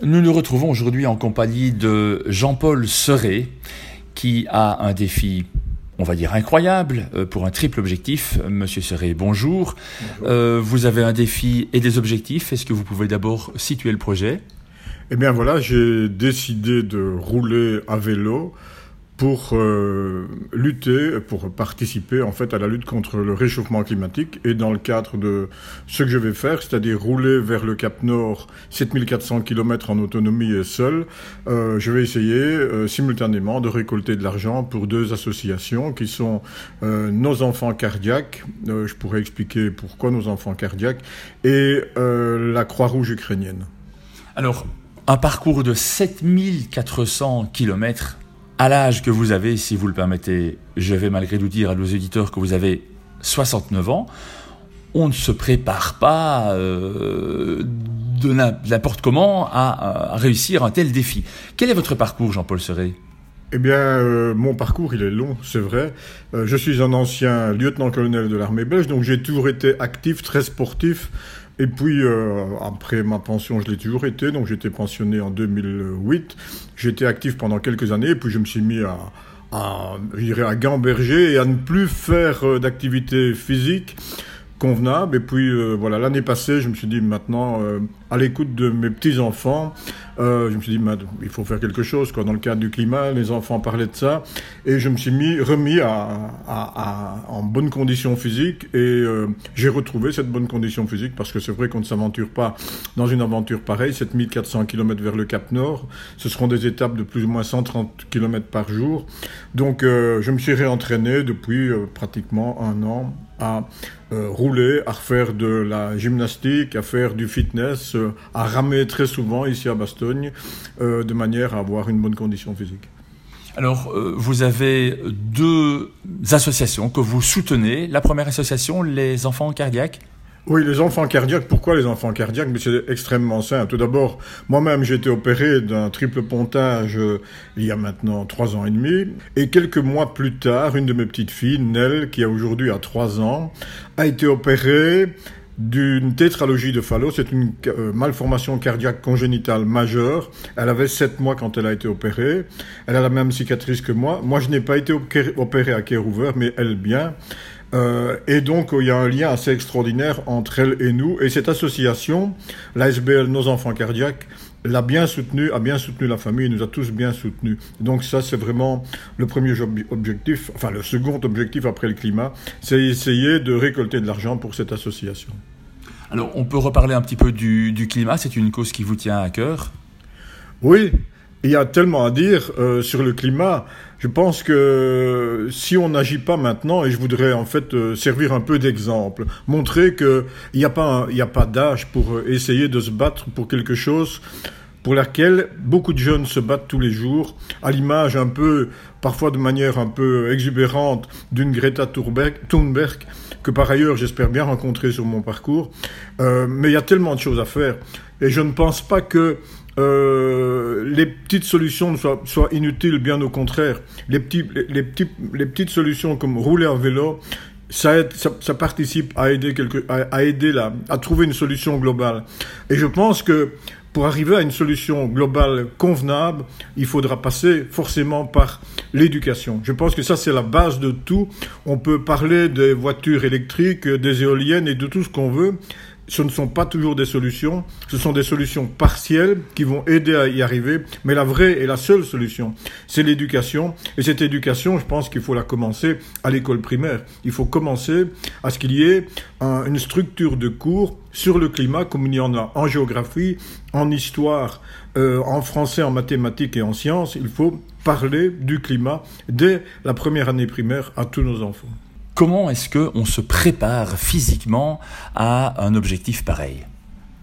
Nous nous retrouvons aujourd'hui en compagnie de Jean-Paul Serré, qui a un défi, on va dire, incroyable euh, pour un triple objectif. Monsieur Serré, bonjour. Euh, vous avez un défi et des objectifs. Est-ce que vous pouvez d'abord situer le projet? Eh bien voilà, j'ai décidé de rouler à vélo pour euh, lutter, pour participer en fait à la lutte contre le réchauffement climatique et dans le cadre de ce que je vais faire, c'est-à-dire rouler vers le Cap Nord 7400 km en autonomie et seul, euh, je vais essayer euh, simultanément de récolter de l'argent pour deux associations qui sont Nos enfants cardiaques, je pourrais expliquer pourquoi nos enfants cardiaques, et la Croix-Rouge ukrainienne. Alors, un parcours de 7400 km à l'âge que vous avez, si vous le permettez, je vais malgré tout dire à nos éditeurs que vous avez 69 ans, on ne se prépare pas euh, de n'importe comment à, réussir un tel défi. Quel est votre parcours, Jean-Paul Serré? Eh bien, euh, mon parcours, il est long, c'est vrai. Euh, je suis un ancien lieutenant-colonel de l'armée belge, donc j'ai toujours été actif, très sportif. Et puis, euh, après ma pension, je l'ai toujours été. Donc, j'étais pensionné en 2008. J'étais actif pendant quelques années. Et puis, je me suis mis à, à, à gamberger et à ne plus faire euh, d'activité physique convenable. Et puis euh, voilà, l'année passée, je me suis dit maintenant, à l'écoute de mes petits enfants, euh, je me suis dit il faut faire quelque chose. Quoi. Dans le cadre du climat, les enfants parlaient de ça, et je me suis mis remis à, à, en bonne condition physique, et j'ai retrouvé cette bonne condition physique parce que c'est vrai qu'on ne s'aventure pas dans une aventure pareille, 7400 km vers le Cap Nord. Ce seront des étapes de plus ou moins 130 km par jour. Donc je me suis réentraîné depuis pratiquement un an à euh, rouler, à refaire de la gymnastique, à faire du fitness, euh, à ramer très souvent ici à Bastogne, euh, de manière à avoir une bonne condition physique. Alors, vous avez deux associations que vous soutenez. La première association, les enfants cardiaques oui, les enfants cardiaques. Pourquoi les enfants cardiaques? Mais c'est extrêmement simple. Tout d'abord, moi-même, j'ai été opéré d'un triple pontage euh, il y a maintenant trois ans et demi. Et quelques mois plus tard, une de mes petites filles, Nell, qui a aujourd'hui à trois ans, a été opérée d'une tétralogie de Fallot. C'est une euh, malformation cardiaque congénitale majeure. Elle avait sept mois quand elle a été opérée. Elle a la même cicatrice que moi. Moi, je n'ai pas été opéré à cœur ouvert, mais elle bien. Euh, et donc, il y a un lien assez extraordinaire entre elle et nous. Et cette association, l'ASBL Nos Enfants Cardiaques, l'a bien soutenu, a bien soutenu la famille, nous a tous bien soutenus. Donc ça, c'est vraiment le premier objectif, enfin le second objectif après le climat, c'est essayer de récolter de l'argent pour cette association. Alors, on peut reparler un petit peu du, du climat, c'est une cause qui vous tient à cœur? Oui, il y a tellement à dire euh, sur le climat. Je pense que si on n'agit pas maintenant, et je voudrais en fait euh, servir un peu d'exemple, montrer qu'il n'y a pas, a pas d'âge pour euh, essayer de se battre pour quelque chose pour laquelle beaucoup de jeunes se battent tous les jours, à l'image un peu, parfois de manière un peu exubérante, d'une Greta Thunberg, que par ailleurs j'espère bien rencontrer sur mon parcours. mais il y a tellement de choses à faire, et je ne pense pas que euh, les petites solutions soient, soient, inutiles, bien au contraire. Les, petites solutions comme rouler en vélo, ça, participe à aider, à, à à trouver une solution globale. Et je pense que pour arriver à une solution globale convenable, il faudra passer forcément par l'éducation. Je pense que ça, c'est la base de tout. On peut parler des voitures électriques, des éoliennes et de tout ce qu'on veut ce ne sont pas toujours des solutions, ce sont des solutions partielles qui vont aider à y arriver, mais la vraie et la seule solution, c'est l'éducation. Et cette éducation, je pense qu'il faut la commencer à l'école primaire. Il faut commencer à ce qu'il y ait une structure de cours sur le climat, comme il y en a en géographie, en histoire, euh, en français, en mathématiques et en sciences. Il faut parler du climat dès la première année primaire à tous nos enfants. Comment est-ce qu'on se prépare physiquement à un objectif pareil?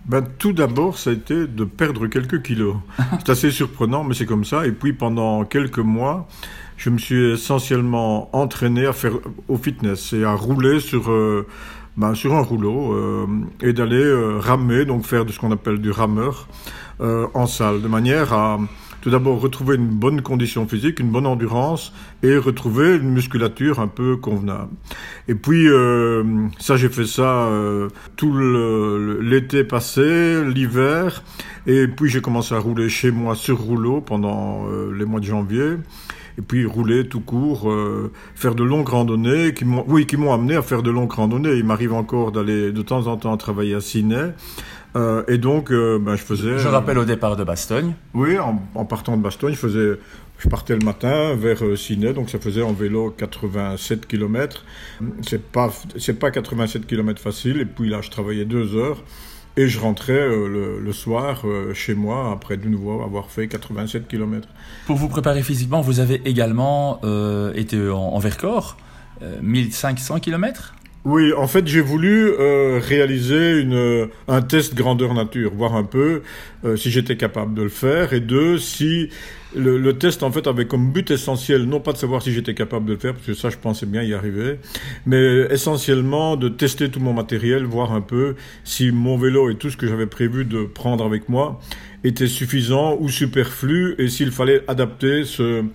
Ben, tout d'abord, ça a été de perdre quelques kilos. C'est assez surprenant, mais c'est comme ça. Et puis, pendant quelques mois, je me suis essentiellement entraîné à faire au fitness et à rouler sur, euh, ben, sur un rouleau euh, et d'aller euh, ramer, donc faire de ce qu'on appelle du rameur en salle, de manière à tout d'abord retrouver une bonne condition physique, une bonne endurance et retrouver une musculature un peu convenable. Et puis euh, ça, j'ai fait ça euh, tout l'été passé, l'hiver, et puis j'ai commencé à rouler chez moi sur rouleau pendant euh, les mois de janvier et puis rouler tout court, euh, faire de longues randonnées, qui m'ont, oui, qui m'ont amené à faire de longues randonnées. Il m'arrive encore d'aller de temps en temps travailler à Ciné. Euh, et donc, euh, ben, je faisais. Je rappelle au départ de Bastogne. Oui, en, en, partant de Bastogne, je faisais. Je partais le matin vers Ciné, donc ça faisait en vélo 87 km. C'est pas, c'est pas 87 km facile. Et puis là, je travaillais deux heures. Et je rentrais euh, le, soir euh, chez moi après de nouveau avoir fait 87 km. Pour vous préparer physiquement, vous avez également euh, été en, en Vercors, 1500 km oui, en fait, j'ai voulu euh, réaliser une, un test grandeur nature, voir un peu euh, si j'étais capable de le faire, et deux, si le, le, test en fait avait comme but essentiel, non pas de savoir si j'étais capable de le faire, parce que ça, je pensais bien y arriver, mais essentiellement de tester tout mon matériel, voir un peu si mon vélo et tout ce que j'avais prévu de prendre avec moi était suffisant ou superflu, et s'il fallait adapter ce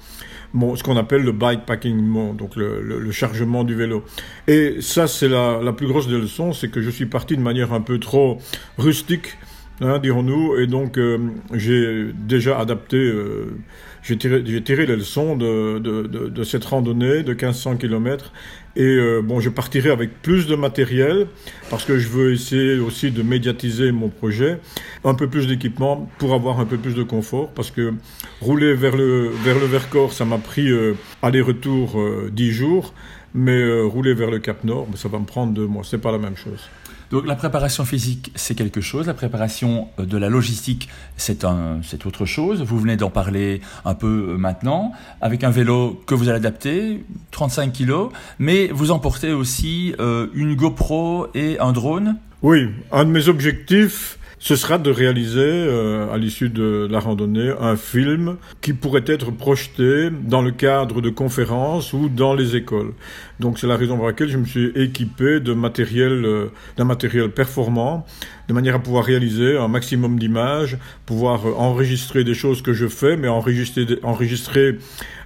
ce qu'on appelle le bikepacking, donc le, le, le, chargement du vélo. Et ça, c'est la, plus grosse des leçons, c'est que je suis parti de manière un peu trop rustique, hein, dirons-nous, et donc euh, j'ai déjà adapté, euh, j'ai tiré, tiré, les leçons de, de, de, de, cette randonnée de 1500 km et euh, bon, je partirai avec plus de matériel parce que je veux essayer aussi de médiatiser mon projet, un peu plus d'équipement pour avoir un peu plus de confort parce que rouler vers le vers le Vercors, ça m'a pris euh, aller-retour euh, 10 jours, mais euh, rouler vers le Cap Nord, ça va me prendre deux mois. C'est pas la même chose. Donc la préparation physique, c'est quelque chose. La préparation euh, de la logistique, c'est autre chose. Vous venez d'en parler un peu euh, maintenant. Avec un vélo que vous allez adapter, 35 kilos, mais vous emportez aussi euh, une GoPro et un drone. Oui, un de mes objectifs, ce sera de réaliser, euh, à l'issue de la randonnée, un film qui pourrait être projeté dans le cadre de conférences ou dans les écoles. Donc c'est la raison pour laquelle je me suis équipé de matériel, euh, d'un matériel performant, de manière à pouvoir réaliser un maximum d'images, pouvoir euh, enregistrer des choses que je fais, mais enregistrer, enregistrer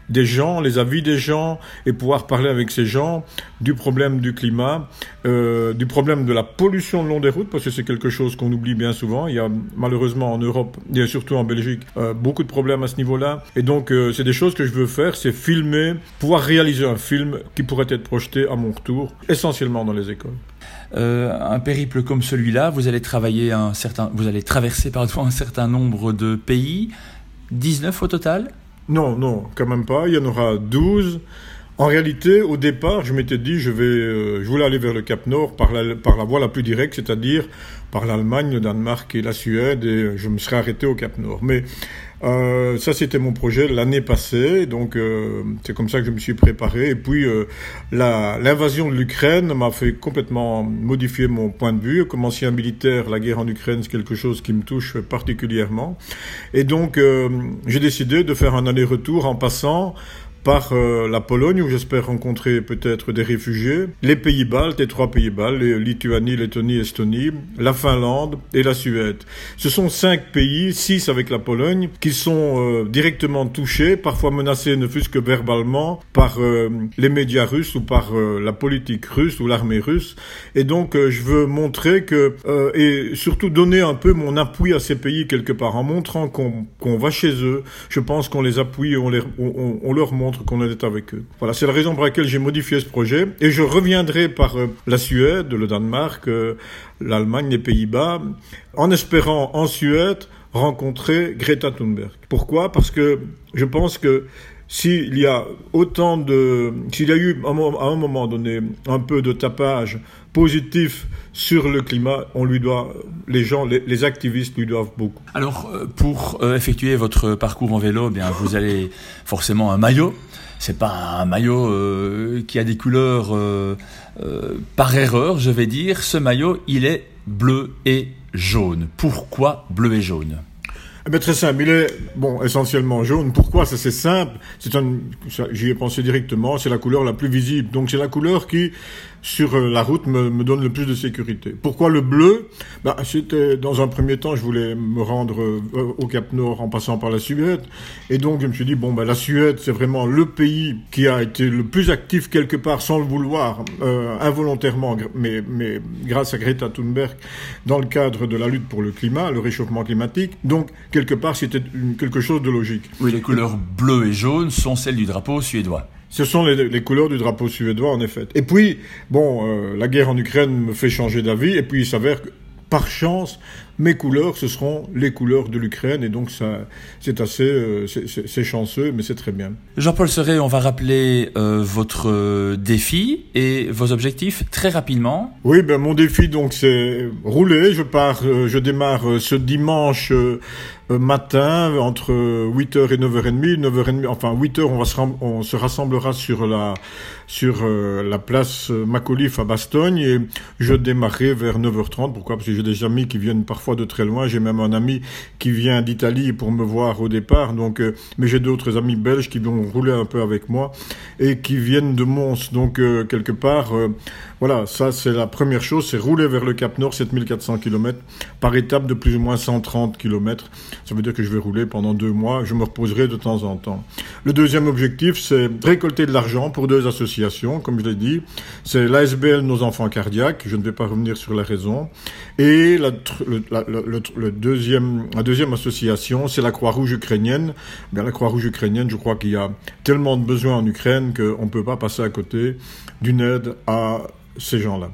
des gens, les avis des gens, et pouvoir parler avec ces gens du problème du climat, euh, du problème de la pollution le long des routes, parce que c'est quelque chose qu'on oublie bien souvent. Il y a malheureusement en Europe, et surtout en Belgique, euh, beaucoup de problèmes à ce niveau-là. Et donc, euh, c'est des choses que je veux faire, c'est filmer, pouvoir réaliser un film qui pourrait être projeté à mon retour, essentiellement dans les écoles. Un périple comme celui-là, vous allez travailler un certain, vous allez traverser pardon un certain nombre de pays, 19 au total? Non, non, quand même pas. Il y en aura 12. En réalité, au départ, je m'étais dit, je vais, euh, je voulais aller vers le Cap Nord par la, par la voie la plus directe, c'est-à-dire par l'Allemagne, le Danemark et la Suède, et je me serais arrêté au Cap Nord. Mais euh, ça, c'était mon projet l'année passée, donc euh, c'est comme ça que je me suis préparé. Et puis, euh, l'invasion de l'Ukraine m'a fait complètement modifier mon point de vue. Comme ancien militaire, la guerre en Ukraine, c'est quelque chose qui me touche particulièrement. Et donc, euh, j'ai décidé de faire un aller-retour en passant par euh, la Pologne, où j'espère rencontrer peut-être des réfugiés, les pays baltes, les trois pays baltes, les Lituanie, Lettonie, Estonie, la Finlande et la Suède. Ce sont cinq pays, six avec la Pologne, qui sont euh, directement touchés, parfois menacés ne fût-ce que verbalement, par euh, les médias russes ou par euh, la politique russe ou l'armée russe. Et donc euh, je veux montrer que, euh, et surtout donner un peu mon appui à ces pays quelque part, en montrant qu'on qu va chez eux, je pense qu'on les appuie on, les, on, on leur montre qu'on est avec eux. Voilà, c'est la raison pour laquelle j'ai modifié ce projet et je reviendrai par euh, la Suède, le Danemark, euh, l'Allemagne, les Pays-Bas, en espérant en Suède rencontrer Greta Thunberg. Pourquoi? Parce que je pense que s'il y a autant de, s'il y a eu à un moment donné un peu de tapage positif sur le climat, on lui doit, les gens, les, activistes lui doivent beaucoup. Alors, pour euh, effectuer votre parcours en vélo, eh bien, vous allez forcément un maillot. C'est pas un maillot euh, qui a des couleurs euh, euh, par erreur, je vais dire. Ce maillot, il est bleu et jaune. Pourquoi bleu et jaune? Eh ben, Très simple. Il est bon, essentiellement jaune. Pourquoi? Ça, c'est simple. C'est un, J'y ai pensé directement. C'est la couleur la plus visible. Donc, c'est la couleur qui, sur euh, la route, me, me, donne le plus de sécurité. Pourquoi le bleu? Bah, C'était dans un premier temps, je voulais me rendre euh, au Cap Nord en passant par la Suède. Et donc, je me suis dit, bon, bah, la Suède, c'est vraiment le pays qui a été le plus actif quelque part, sans le vouloir, euh, involontairement, mais, mais grâce à Greta Thunberg, dans le cadre de la lutte pour le climat, le réchauffement climatique. Donc, quelque part, c'était quelque chose de logique. Oui, les couleurs bleues et jaunes sont celles du drapeau suédois. Ce sont les, les, couleurs du drapeau suédois, en effet. Et puis, bon, euh, la guerre en Ukraine me fait changer d'avis, et puis il s'avère que, par chance, mes couleurs, ce seront les couleurs de l'Ukraine, et donc ça, c'est assez, euh, c'est chanceux, mais c'est très bien. Jean-Paul Serret, on va rappeler euh, votre euh, défi et vos objectifs très rapidement. Oui, ben mon défi donc c'est rouler. Je pars, euh, je démarre ce dimanche matin entre 8h et 9h30. 9h30, enfin 8h, on, va se, on se rassemblera sur la sur la place Macauliffe à Bastogne et je démarrerai vers 9h30. Pourquoi? Parce que j'ai des amis qui viennent parfois de très loin. J'ai même un ami qui vient d'Italie pour me voir au départ. Donc, euh, mais j'ai d'autres amis belges qui vont rouler un peu avec moi et qui viennent de Mons. Donc, euh, quelque part, euh, voilà, ça c'est la première chose, c'est rouler vers le Cap Nord, 7400 km, par étape de plus ou moins 130 km. Ça veut dire que je vais rouler pendant deux mois, je me reposerai de temps en temps. Le deuxième objectif, c'est récolter de l'argent pour deux associations, comme je l'ai dit. C'est l'ASBL Nos Enfants Cardiaques, je ne vais pas revenir sur la raison. Et la, le, la, deuxième association, c'est la Croix-Rouge ukrainienne. Bien, la Croix-Rouge ukrainienne, je crois qu'il y a tellement de besoins en Ukraine qu'on ne peut pas passer à côté d'une aide à ces gens-là.